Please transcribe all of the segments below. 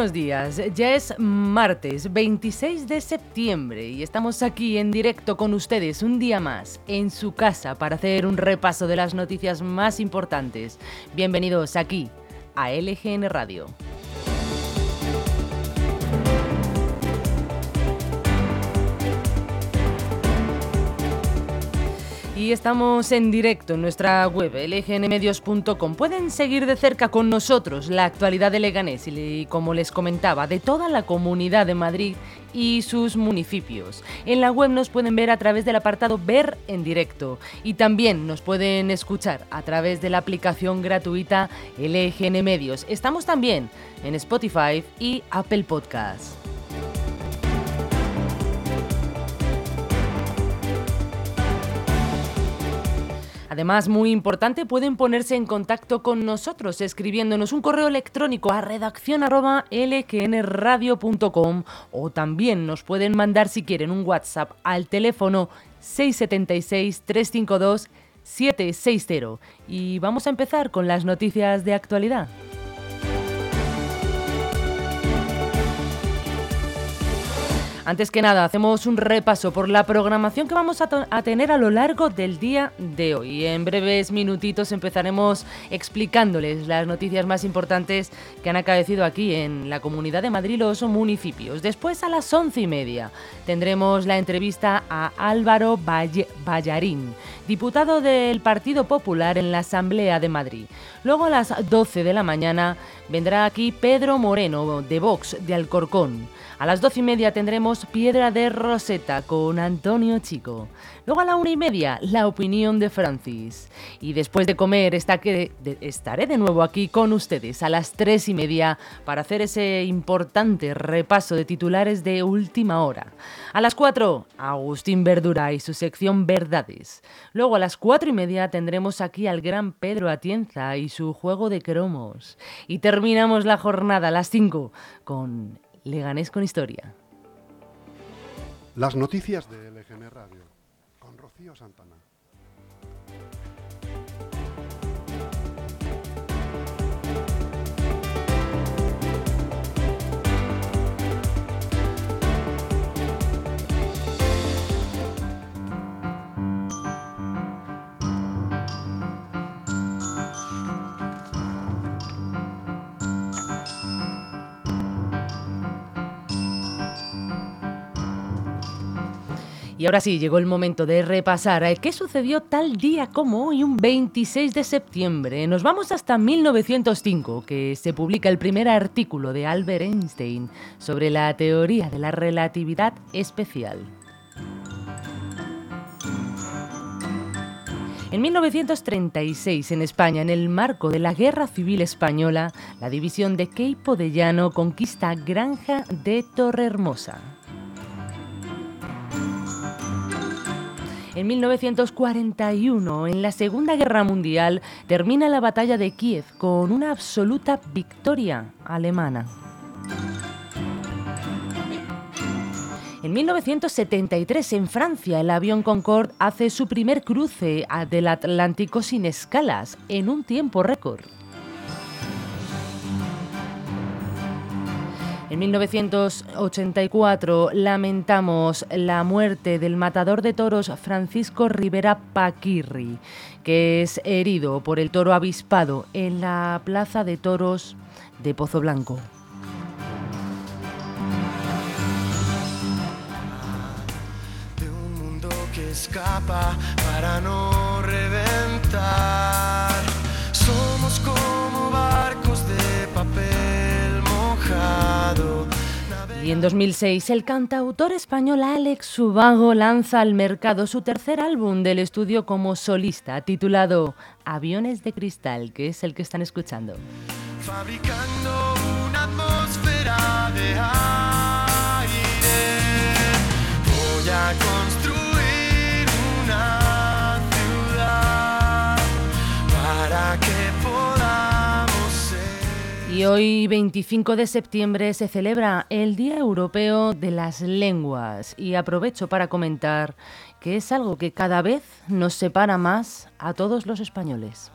Buenos días, ya es martes 26 de septiembre y estamos aquí en directo con ustedes un día más en su casa para hacer un repaso de las noticias más importantes. Bienvenidos aquí a LGN Radio. Y estamos en directo en nuestra web, lgnmedios.com. Pueden seguir de cerca con nosotros la actualidad de Leganés y, como les comentaba, de toda la comunidad de Madrid y sus municipios. En la web nos pueden ver a través del apartado Ver en directo y también nos pueden escuchar a través de la aplicación gratuita LGN Medios. Estamos también en Spotify y Apple Podcasts. Además, muy importante, pueden ponerse en contacto con nosotros escribiéndonos un correo electrónico a redacción@lknradio.com o también nos pueden mandar si quieren un WhatsApp al teléfono 676 352 760. Y vamos a empezar con las noticias de actualidad. Antes que nada, hacemos un repaso por la programación que vamos a, tener a lo largo del día de hoy. En breves minutitos empezaremos explicándoles las noticias más importantes que han acaecido aquí en la Comunidad de Madrid los municipios. Después, a las once y media, tendremos la entrevista a Álvaro Ballarín, diputado del Partido Popular en la Asamblea de Madrid. Luego, a las doce de la mañana, vendrá aquí Pedro Moreno, de Vox, de Alcorcón. A las doce y media tendremos Piedra de Roseta con Antonio Chico. Luego a la una y media, la opinión de Francis. Y después de comer, estaré de nuevo aquí con ustedes a las tres y media para hacer ese importante repaso de titulares de última hora. A las cuatro, Agustín Verdura y su sección Verdades. Luego a las cuatro y media tendremos aquí al gran Pedro Atienza y su juego de cromos. Y terminamos la jornada a las cinco con Leganés con historia. Las noticias de LGN Radio con Rocío Santana. Y ahora sí, llegó el momento de repasar a qué sucedió tal día como hoy, un 26 de septiembre. Nos vamos hasta 1905, que se publica el primer artículo de Albert Einstein sobre la teoría de la relatividad especial. En 1936, en España, en el marco de la Guerra Civil Española, la división de Queipo de Llano conquista Granja de Torrehermosa. En 1941, en la Segunda Guerra Mundial, termina la batalla de Kiev con una absoluta victoria alemana. En 1973, en Francia, el avión Concorde hace su primer cruce del Atlántico sin escalas, en un tiempo récord. En 1984 lamentamos la muerte del matador de toros Francisco Rivera Paquirri, que es herido por el toro avispado en la plaza de toros de Pozo Blanco. De un mundo que escapa para no reventar. Y en 2006 el cantautor español Alex Subago lanza al mercado su tercer álbum del estudio como solista, titulado Aviones de Cristal, que es el que están escuchando. fabricando una atmósfera de aire. construir una ciudad para que. Y hoy, 25 de septiembre, se celebra el Día Europeo de las Lenguas. Y aprovecho para comentar que es algo que cada vez nos separa más a todos los españoles.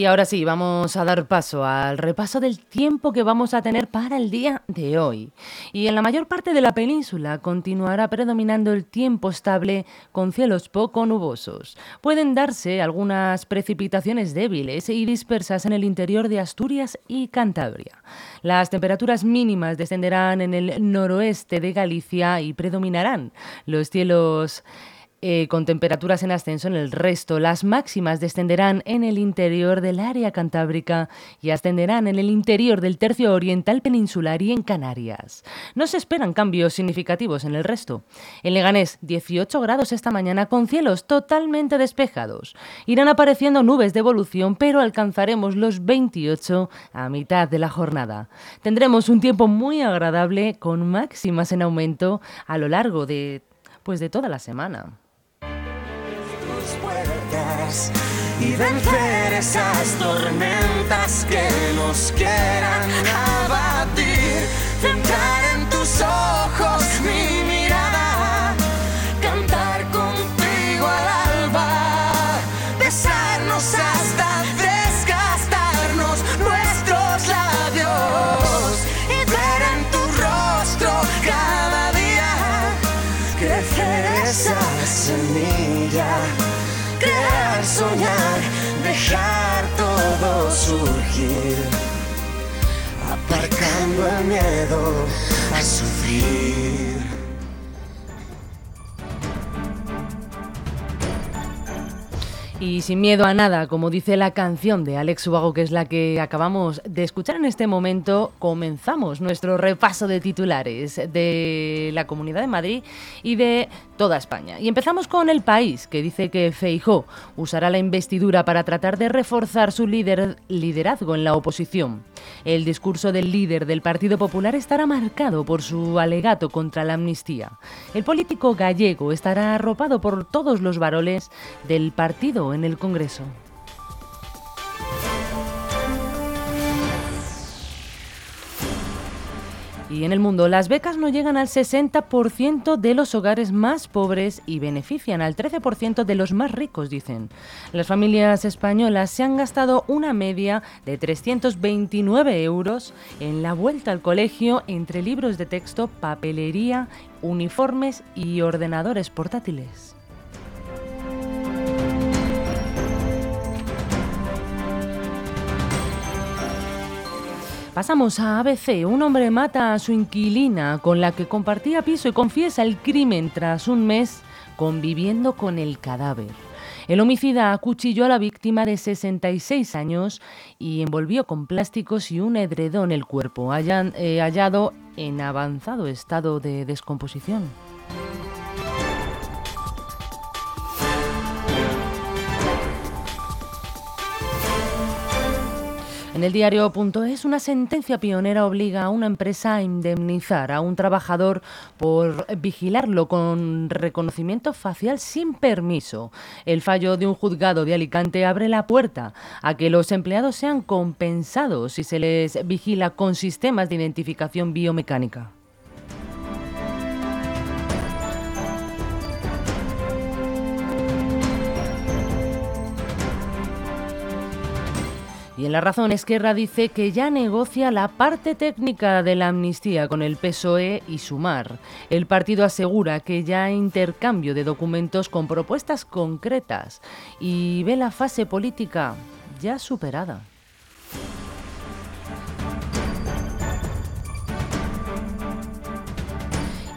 Y ahora sí, vamos a dar paso al repaso del tiempo que vamos a tener para el día de hoy. Y en la mayor parte de la península continuará predominando el tiempo estable con cielos poco nubosos. Pueden darse algunas precipitaciones débiles y dispersas en el interior de Asturias y Cantabria. Las temperaturas mínimas descenderán en el noroeste de Galicia y predominarán los cielos eh, con temperaturas en ascenso en el resto. Las máximas descenderán en el interior del área cantábrica y ascenderán en el interior del tercio oriental peninsular y en Canarias. No se esperan cambios significativos en el resto. En Leganés, 18 grados esta mañana con cielos totalmente despejados. Irán apareciendo nubes de evolución, pero alcanzaremos los 28 a mitad de la jornada. Tendremos un tiempo muy agradable con máximas en aumento a lo largo de pues de toda la semana. Y vencer esas tormentas que nos quieran abatir. Centrar en tus ojos aparcando el miedo a sufrir. Y sin miedo a nada, como dice la canción de Alex Ubago, que es la que acabamos de escuchar en este momento, comenzamos nuestro repaso de titulares de la Comunidad de Madrid y de toda España. Y empezamos con El País, que dice que Feijó usará la investidura para tratar de reforzar su líder- liderazgo en la oposición. El discurso del líder del Partido Popular estará marcado por su alegato contra la amnistía. El político gallego estará arropado por todos los varoles del partido en el Congreso. Y en el mundo, las becas no llegan al 60% de los hogares más pobres y benefician al 13% de los más ricos, dicen. Las familias españolas se han gastado una media de 329 euros en la vuelta al colegio entre libros de texto, papelería, uniformes y ordenadores portátiles. Pasamos a ABC. Un hombre mata a su inquilina con la que compartía piso y confiesa el crimen tras un mes conviviendo con el cadáver. El homicida acuchilló a la víctima de 66 años y envolvió con plásticos y un edredón el cuerpo, eh, hallado en avanzado estado de descomposición. En el diario.es, una sentencia pionera obliga a una empresa a indemnizar a un trabajador por vigilarlo con reconocimiento facial sin permiso. El fallo de un juzgado de Alicante abre la puerta a que los empleados sean compensados si se les vigila con sistemas de identificación biomecánica. Y en la razón, Esquerra dice que ya negocia la parte técnica de la amnistía con el PSOE y Sumar. El partido asegura que ya hay intercambio de documentos con propuestas concretas y ve la fase política ya superada.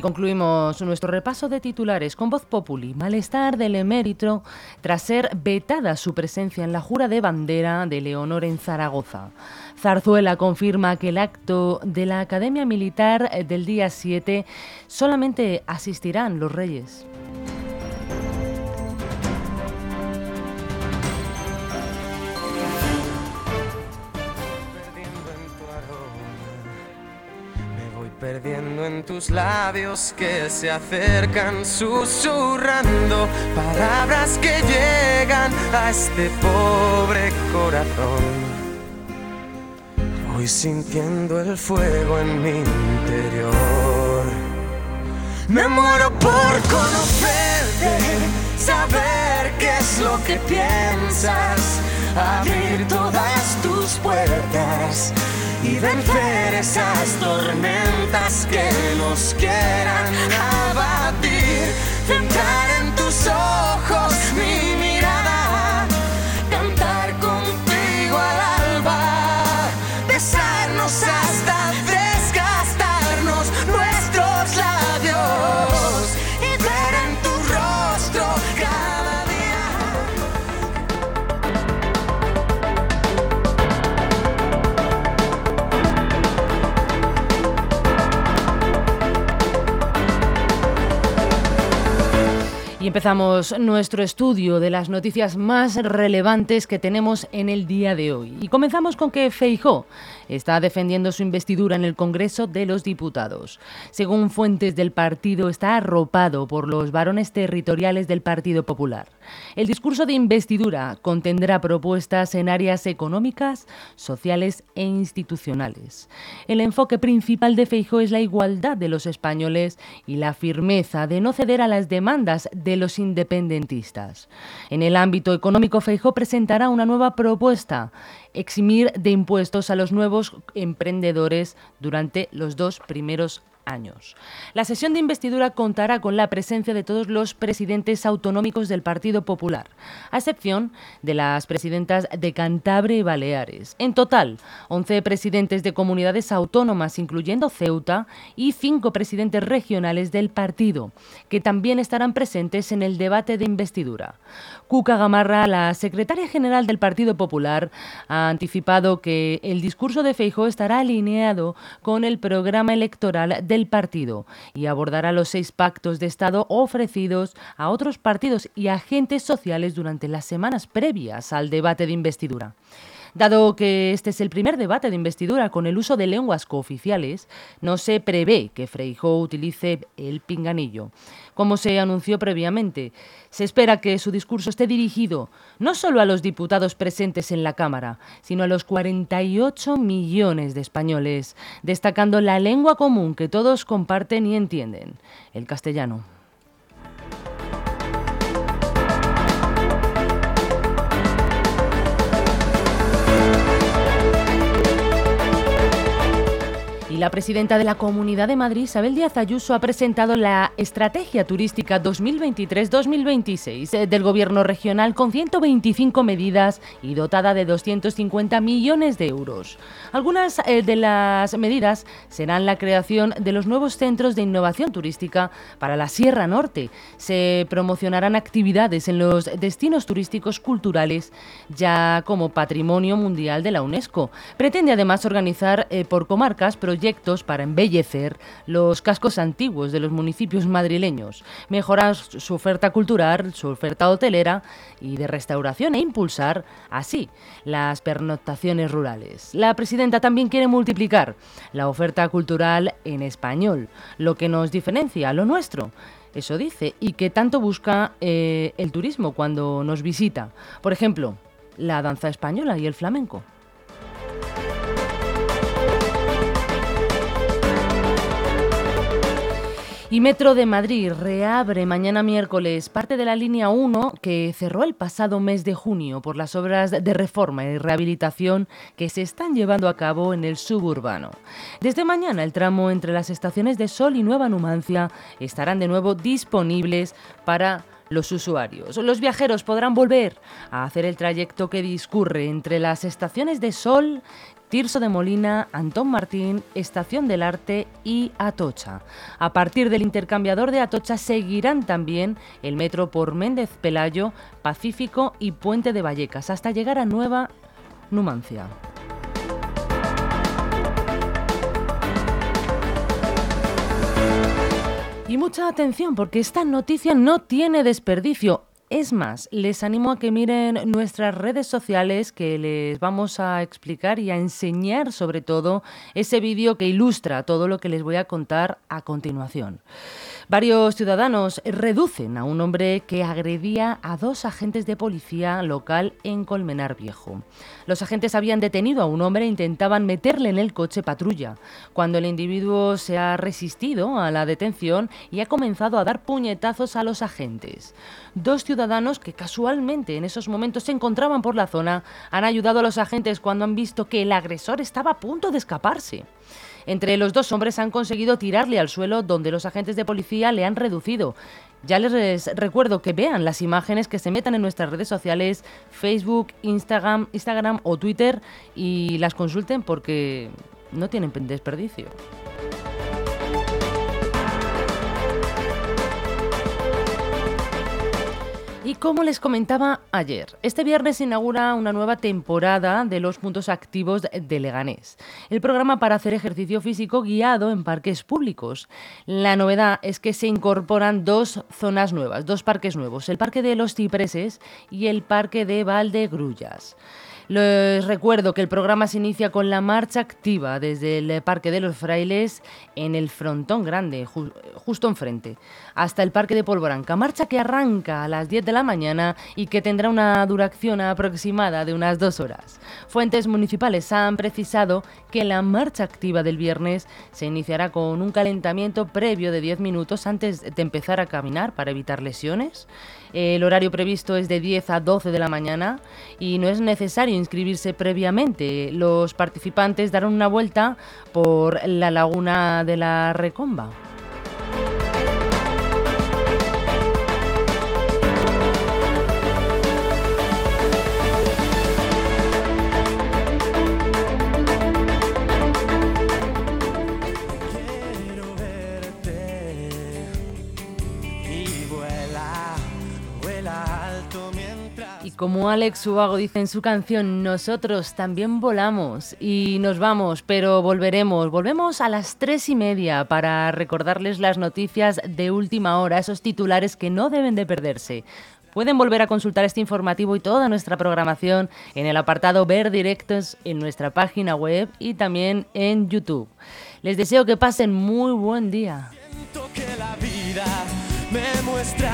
Y concluimos nuestro repaso de titulares con voz populi. Malestar del emérito tras ser vetada su presencia en la jura de bandera de Leonor en Zaragoza. Zarzuela confirma que el acto de la Academia Militar del día 7 solamente asistirán los reyes. Perdiendo en tus labios que se acercan susurrando palabras que llegan a este pobre corazón. Voy sintiendo el fuego en mi interior. Me muero por conocerte, saber qué es lo que piensas, abrir todas tus puertas y vencer esas tormentas que nos quieran abatir. Centrar en tus ojos empezamos nuestro estudio de las noticias más relevantes que tenemos en el día de hoy. Y comenzamos con que Feijó está defendiendo su investidura en el Congreso de los Diputados. Según fuentes del partido, está arropado por los varones territoriales del Partido Popular. El discurso de investidura contendrá propuestas en áreas económicas, sociales e institucionales. El enfoque principal de Feijó es la igualdad de los españoles y la firmeza de no ceder a las demandas de los independentistas. En el ámbito económico, Feijó presentará una nueva propuesta, eximir de impuestos a los nuevos emprendedores durante los dos primeros años. La sesión de investidura contará con la presencia de todos los presidentes autonómicos del Partido Popular, a excepción de las presidentas de Cantabria y Baleares. En total, 11 presidentes de comunidades autónomas, incluyendo Ceuta, y 5 presidentes regionales del partido, que también estarán presentes en el debate de investidura. Cuca Gamarra, la secretaria general del Partido Popular, ha anticipado que el discurso de Feijóo estará alineado con el programa electoral del partido y abordará los seis pactos de Estado ofrecidos a otros partidos y agentes sociales durante las semanas previas al debate de investidura. Dado que este es el primer debate de investidura con el uso de lenguas cooficiales, no se prevé que Freijóo utilice el pinganillo. Como se anunció previamente, se espera que su discurso esté dirigido no solo a los diputados presentes en la Cámara, sino a los 48 millones de españoles, destacando la lengua común que todos comparten y entienden, el castellano. La presidenta de la Comunidad de Madrid, Isabel Díaz Ayuso, ha presentado la Estrategia Turística 2023-2026 del Gobierno regional con 125 medidas y dotada de 250 millones de euros. Algunas eh, de las medidas serán la creación de los nuevos centros de innovación turística para la Sierra Norte. Se promocionarán actividades en los destinos turísticos culturales ya como patrimonio mundial de la UNESCO. Pretende además organizar eh, por comarcas proyectos para embellecer los cascos antiguos de los municipios madrileños, mejorar su oferta cultural, su oferta hotelera y de restauración e impulsar así las pernoctaciones rurales. La presidenta también quiere multiplicar la oferta cultural en español, lo que nos diferencia lo nuestro. Eso dice, y que tanto busca eh, el turismo cuando nos visita. Por ejemplo, la danza española y el flamenco. Y Metro de Madrid reabre mañana miércoles parte de la línea 1 que cerró el pasado mes de junio por las obras de reforma y rehabilitación que se están llevando a cabo en el suburbano. Desde mañana el tramo entre las estaciones de Sol y Nueva Numancia estarán de nuevo disponibles para los usuarios. Los viajeros podrán volver a hacer el trayecto que discurre entre las estaciones de Sol, Tirso de Molina, Antón Martín, Estación del Arte y Atocha. A partir del intercambiador de Atocha seguirán también el metro por Méndez Pelayo, Pacífico y Puente de Vallecas hasta llegar a Nueva Numancia. Y mucha atención porque esta noticia no tiene desperdicio. Es más, les animo a que miren nuestras redes sociales que les vamos a explicar y a enseñar sobre todo ese vídeo que ilustra todo lo que les voy a contar a continuación. Varios ciudadanos reducen a un hombre que agredía a dos agentes de policía local en Colmenar Viejo. Los agentes habían detenido a un hombre e intentaban meterle en el coche patrulla, cuando el individuo se ha resistido a la detención y ha comenzado a dar puñetazos a los agentes. Dos ciudadanos que casualmente en esos momentos se encontraban por la zona han ayudado a los agentes cuando han visto que el agresor estaba a punto de escaparse. Entre los dos hombres han conseguido tirarle al suelo donde los agentes de policía le han reducido. Ya les recuerdo que vean las imágenes que se metan en nuestras redes sociales, Facebook, Instagram, Instagram o Twitter y las consulten porque no tienen desperdicio. Y como les comentaba ayer, este viernes se inaugura una nueva temporada de los puntos activos de Leganés, el programa para hacer ejercicio físico guiado en parques públicos. La novedad es que se incorporan dos zonas nuevas, dos parques nuevos, el Parque de los Cipreses y el Parque de Valdegrullas. Les recuerdo que el programa se inicia con la marcha activa desde el Parque de los Frailes en el Frontón Grande, justo enfrente, hasta el Parque de Polvoranca. Marcha que arranca a las 10 de la mañana y que tendrá una duración aproximada de unas dos horas. Fuentes municipales han precisado que la marcha activa del viernes se iniciará con un calentamiento previo de 10 minutos antes de empezar a caminar para evitar lesiones. El horario previsto es de 10 a 12 de la mañana y no es necesario inscribirse previamente. Los participantes darán una vuelta por la laguna de la Recomba. Como Alex Ubago dice en su canción, nosotros también volamos y nos vamos, pero volveremos. Volvemos a las tres y media para recordarles las noticias de última hora, esos titulares que no deben de perderse. Pueden volver a consultar este informativo y toda nuestra programación en el apartado Ver Directos en nuestra página web y también en YouTube. Les deseo que pasen muy buen día.